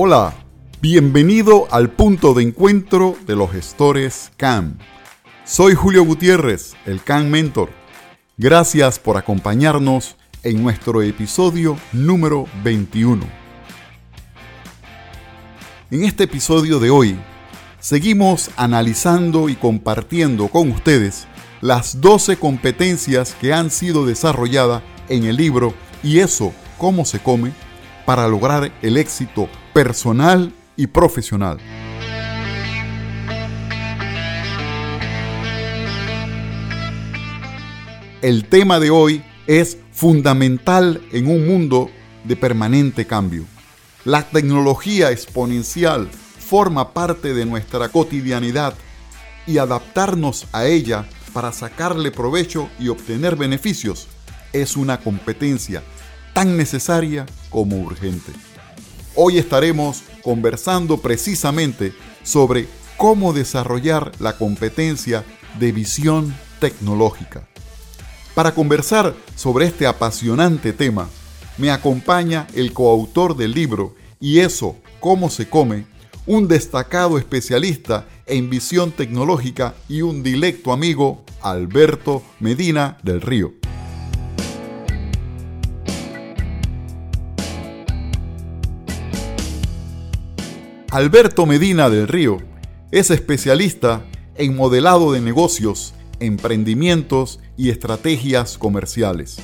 Hola, bienvenido al punto de encuentro de los gestores CAM. Soy Julio Gutiérrez, el CAM Mentor. Gracias por acompañarnos en nuestro episodio número 21. En este episodio de hoy, seguimos analizando y compartiendo con ustedes las 12 competencias que han sido desarrolladas en el libro Y eso, cómo se come, para lograr el éxito personal y profesional. El tema de hoy es fundamental en un mundo de permanente cambio. La tecnología exponencial forma parte de nuestra cotidianidad y adaptarnos a ella para sacarle provecho y obtener beneficios es una competencia tan necesaria como urgente. Hoy estaremos conversando precisamente sobre cómo desarrollar la competencia de visión tecnológica. Para conversar sobre este apasionante tema, me acompaña el coautor del libro Y eso, cómo se come, un destacado especialista en visión tecnológica y un directo amigo, Alberto Medina del Río. Alberto Medina del Río es especialista en modelado de negocios, emprendimientos y estrategias comerciales.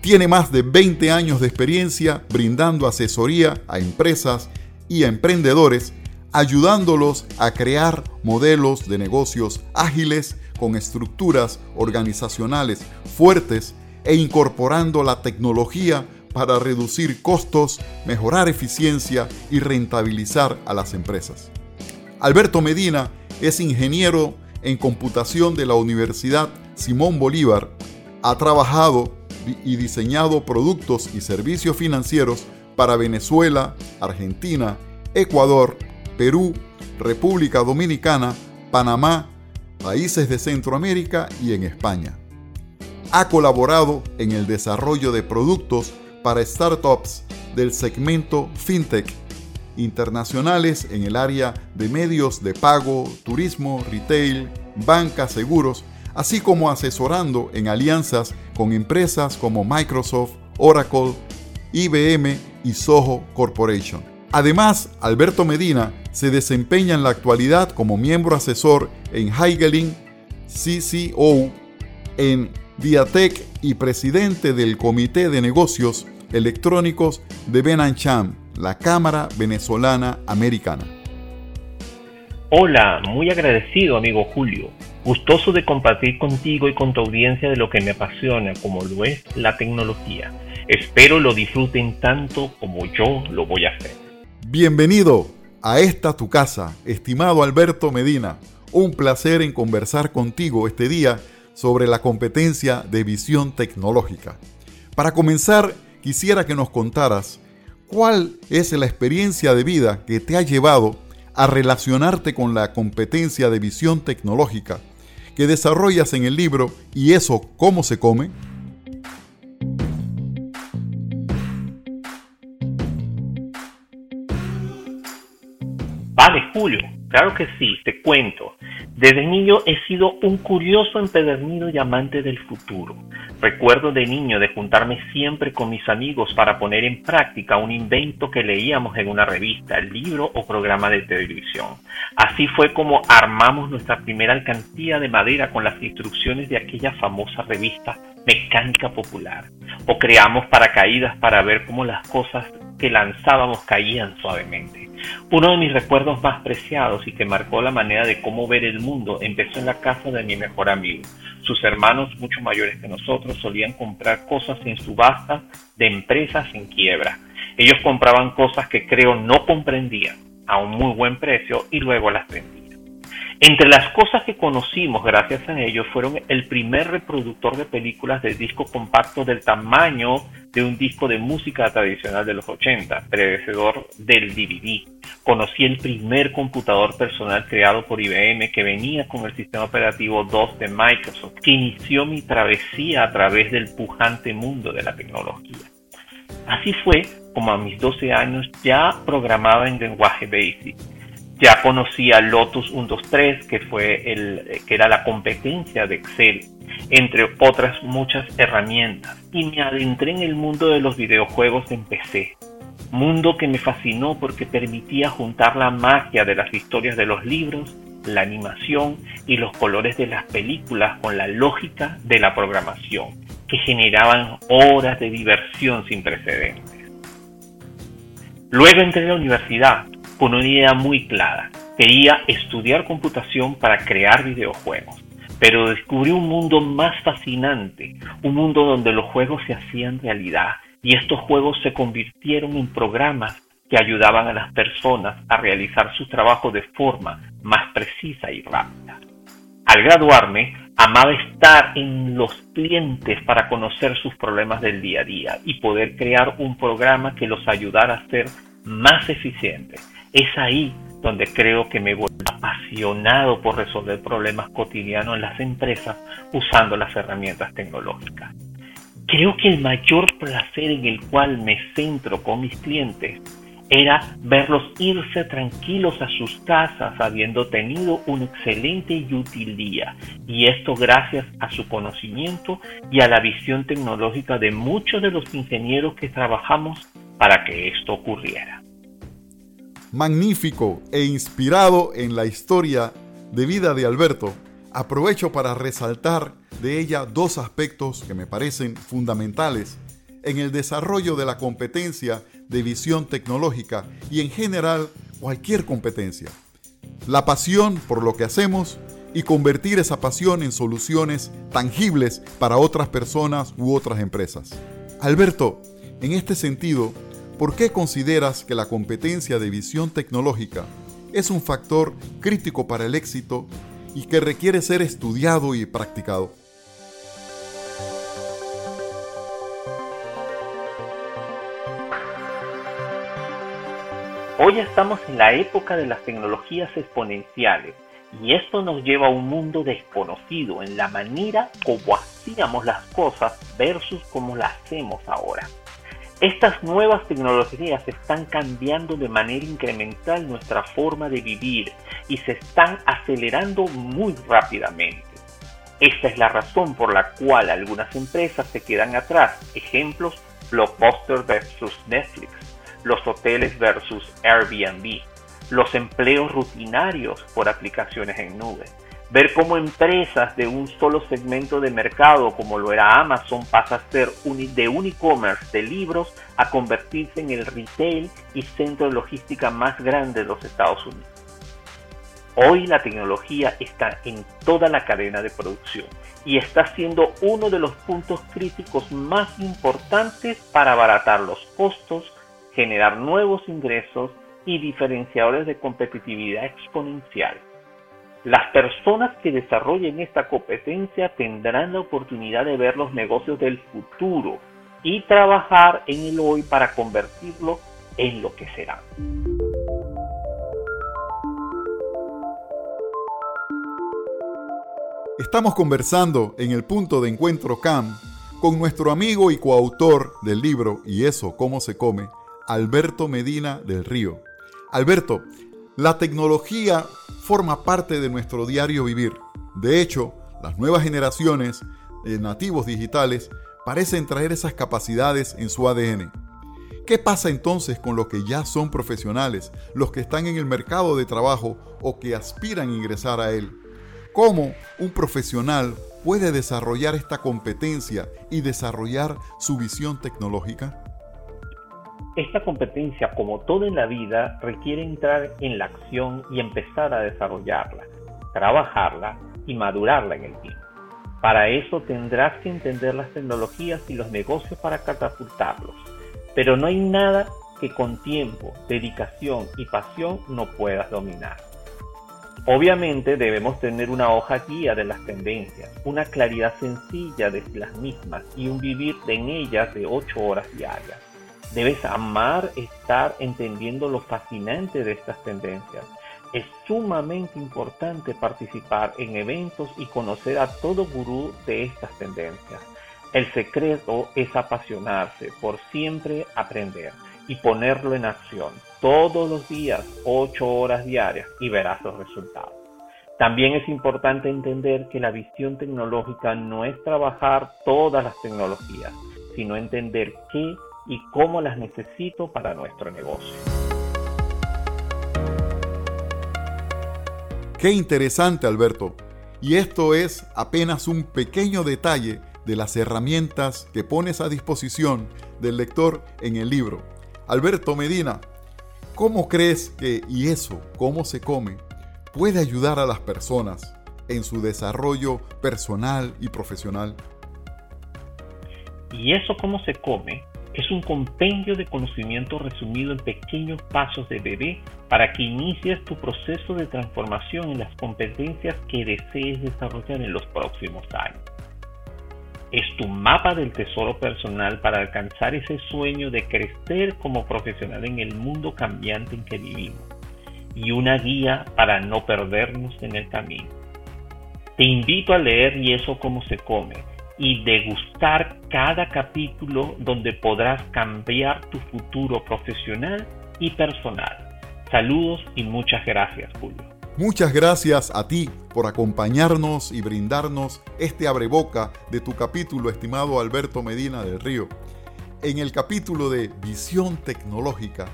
Tiene más de 20 años de experiencia brindando asesoría a empresas y a emprendedores, ayudándolos a crear modelos de negocios ágiles con estructuras organizacionales fuertes e incorporando la tecnología para reducir costos, mejorar eficiencia y rentabilizar a las empresas. Alberto Medina es ingeniero en computación de la Universidad Simón Bolívar. Ha trabajado y diseñado productos y servicios financieros para Venezuela, Argentina, Ecuador, Perú, República Dominicana, Panamá, países de Centroamérica y en España. Ha colaborado en el desarrollo de productos para startups del segmento FinTech internacionales en el área de medios de pago, turismo, retail, banca, seguros, así como asesorando en alianzas con empresas como Microsoft, Oracle, IBM y Soho Corporation. Además, Alberto Medina se desempeña en la actualidad como miembro asesor en Heigelin CCO, en Diatec y presidente del Comité de Negocios Electrónicos de Benancham, la Cámara Venezolana Americana. Hola, muy agradecido amigo Julio, gustoso de compartir contigo y con tu audiencia de lo que me apasiona como lo es la tecnología. Espero lo disfruten tanto como yo lo voy a hacer. Bienvenido a esta tu casa, estimado Alberto Medina. Un placer en conversar contigo este día sobre la competencia de visión tecnológica. Para comenzar, quisiera que nos contaras cuál es la experiencia de vida que te ha llevado a relacionarte con la competencia de visión tecnológica que desarrollas en el libro y eso cómo se come. Vale, Julio, claro que sí, te cuento. Desde niño he sido un curioso empedernido y amante del futuro. Recuerdo de niño de juntarme siempre con mis amigos para poner en práctica un invento que leíamos en una revista, libro o programa de televisión. Así fue como armamos nuestra primera alcantía de madera con las instrucciones de aquella famosa revista Mecánica Popular. O creamos paracaídas para ver cómo las cosas que lanzábamos caían suavemente. Uno de mis recuerdos más preciados y que marcó la manera de cómo ver el mundo empezó en la casa de mi mejor amigo. Sus hermanos, mucho mayores que nosotros, solían comprar cosas en subasta de empresas en quiebra. Ellos compraban cosas que creo no comprendían a un muy buen precio y luego las vendían. Entre las cosas que conocimos gracias a ellos fueron el primer reproductor de películas de disco compacto del tamaño de un disco de música tradicional de los 80, predecedor del DVD. Conocí el primer computador personal creado por IBM que venía con el sistema operativo 2 de Microsoft, que inició mi travesía a través del pujante mundo de la tecnología. Así fue como a mis 12 años ya programaba en lenguaje BASIC. Ya conocía Lotus 123, que, fue el, que era la competencia de Excel, entre otras muchas herramientas, y me adentré en el mundo de los videojuegos en PC. Mundo que me fascinó porque permitía juntar la magia de las historias de los libros, la animación y los colores de las películas con la lógica de la programación, que generaban horas de diversión sin precedentes. Luego entré a la universidad con una idea muy clara. Quería estudiar computación para crear videojuegos, pero descubrí un mundo más fascinante, un mundo donde los juegos se hacían realidad y estos juegos se convirtieron en programas que ayudaban a las personas a realizar su trabajo de forma más precisa y rápida. Al graduarme, amaba estar en los clientes para conocer sus problemas del día a día y poder crear un programa que los ayudara a ser más eficientes. Es ahí donde creo que me vuelvo apasionado por resolver problemas cotidianos en las empresas usando las herramientas tecnológicas. Creo que el mayor placer en el cual me centro con mis clientes era verlos irse tranquilos a sus casas habiendo tenido un excelente y útil día, y esto gracias a su conocimiento y a la visión tecnológica de muchos de los ingenieros que trabajamos para que esto ocurriera. Magnífico e inspirado en la historia de vida de Alberto, aprovecho para resaltar de ella dos aspectos que me parecen fundamentales en el desarrollo de la competencia de visión tecnológica y en general cualquier competencia. La pasión por lo que hacemos y convertir esa pasión en soluciones tangibles para otras personas u otras empresas. Alberto, en este sentido, ¿por qué consideras que la competencia de visión tecnológica es un factor crítico para el éxito y que requiere ser estudiado y practicado? Hoy estamos en la época de las tecnologías exponenciales y esto nos lleva a un mundo desconocido en la manera como hacíamos las cosas versus como las hacemos ahora. Estas nuevas tecnologías están cambiando de manera incremental nuestra forma de vivir y se están acelerando muy rápidamente. Esta es la razón por la cual algunas empresas se quedan atrás. Ejemplos, Blockbuster versus Netflix los hoteles versus Airbnb, los empleos rutinarios por aplicaciones en nube, ver cómo empresas de un solo segmento de mercado como lo era Amazon pasa a ser de un e-commerce de libros a convertirse en el retail y centro de logística más grande de los Estados Unidos. Hoy la tecnología está en toda la cadena de producción y está siendo uno de los puntos críticos más importantes para abaratar los costos, generar nuevos ingresos y diferenciadores de competitividad exponencial. Las personas que desarrollen esta competencia tendrán la oportunidad de ver los negocios del futuro y trabajar en el hoy para convertirlo en lo que será. Estamos conversando en el punto de encuentro CAM con nuestro amigo y coautor del libro Y eso, cómo se come, Alberto Medina del Río. Alberto, la tecnología forma parte de nuestro diario vivir. De hecho, las nuevas generaciones de nativos digitales parecen traer esas capacidades en su ADN. ¿Qué pasa entonces con los que ya son profesionales, los que están en el mercado de trabajo o que aspiran a ingresar a él? ¿Cómo un profesional puede desarrollar esta competencia y desarrollar su visión tecnológica? Esta competencia, como todo en la vida, requiere entrar en la acción y empezar a desarrollarla, trabajarla y madurarla en el tiempo. Para eso tendrás que entender las tecnologías y los negocios para catapultarlos. Pero no hay nada que con tiempo, dedicación y pasión no puedas dominar. Obviamente debemos tener una hoja guía de las tendencias, una claridad sencilla de las mismas y un vivir en ellas de 8 horas diarias. Debes amar estar entendiendo lo fascinante de estas tendencias. Es sumamente importante participar en eventos y conocer a todo gurú de estas tendencias. El secreto es apasionarse por siempre aprender y ponerlo en acción todos los días, ocho horas diarias y verás los resultados. También es importante entender que la visión tecnológica no es trabajar todas las tecnologías, sino entender qué y cómo las necesito para nuestro negocio. Qué interesante, Alberto. Y esto es apenas un pequeño detalle de las herramientas que pones a disposición del lector en el libro. Alberto Medina, ¿cómo crees que, y eso, cómo se come, puede ayudar a las personas en su desarrollo personal y profesional? Y eso cómo se come es un compendio de conocimiento resumido en pequeños pasos de bebé para que inicies tu proceso de transformación en las competencias que desees desarrollar en los próximos años. Es tu mapa del tesoro personal para alcanzar ese sueño de crecer como profesional en el mundo cambiante en que vivimos y una guía para no perdernos en el camino. Te invito a leer Y eso cómo se come y degustar cada capítulo donde podrás cambiar tu futuro profesional y personal. Saludos y muchas gracias, Julio. Muchas gracias a ti por acompañarnos y brindarnos este abreboca de tu capítulo, estimado Alberto Medina del Río. En el capítulo de Visión Tecnológica,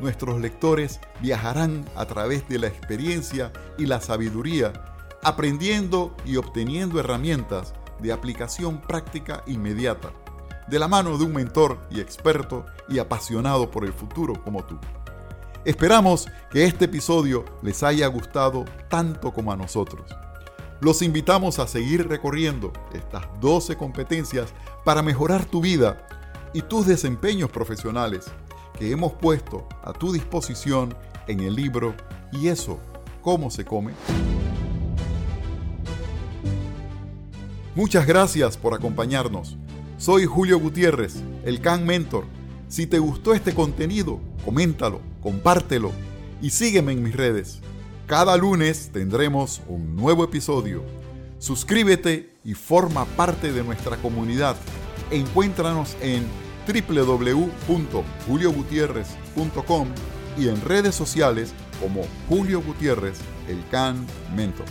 nuestros lectores viajarán a través de la experiencia y la sabiduría, aprendiendo y obteniendo herramientas de aplicación práctica inmediata, de la mano de un mentor y experto y apasionado por el futuro como tú. Esperamos que este episodio les haya gustado tanto como a nosotros. Los invitamos a seguir recorriendo estas 12 competencias para mejorar tu vida y tus desempeños profesionales que hemos puesto a tu disposición en el libro Y eso, ¿cómo se come? Muchas gracias por acompañarnos. Soy Julio Gutiérrez, el Can Mentor. Si te gustó este contenido, coméntalo, compártelo y sígueme en mis redes. Cada lunes tendremos un nuevo episodio. Suscríbete y forma parte de nuestra comunidad. Encuéntranos en www.juliogutierrez.com y en redes sociales como Julio Gutiérrez, el Can Mentor.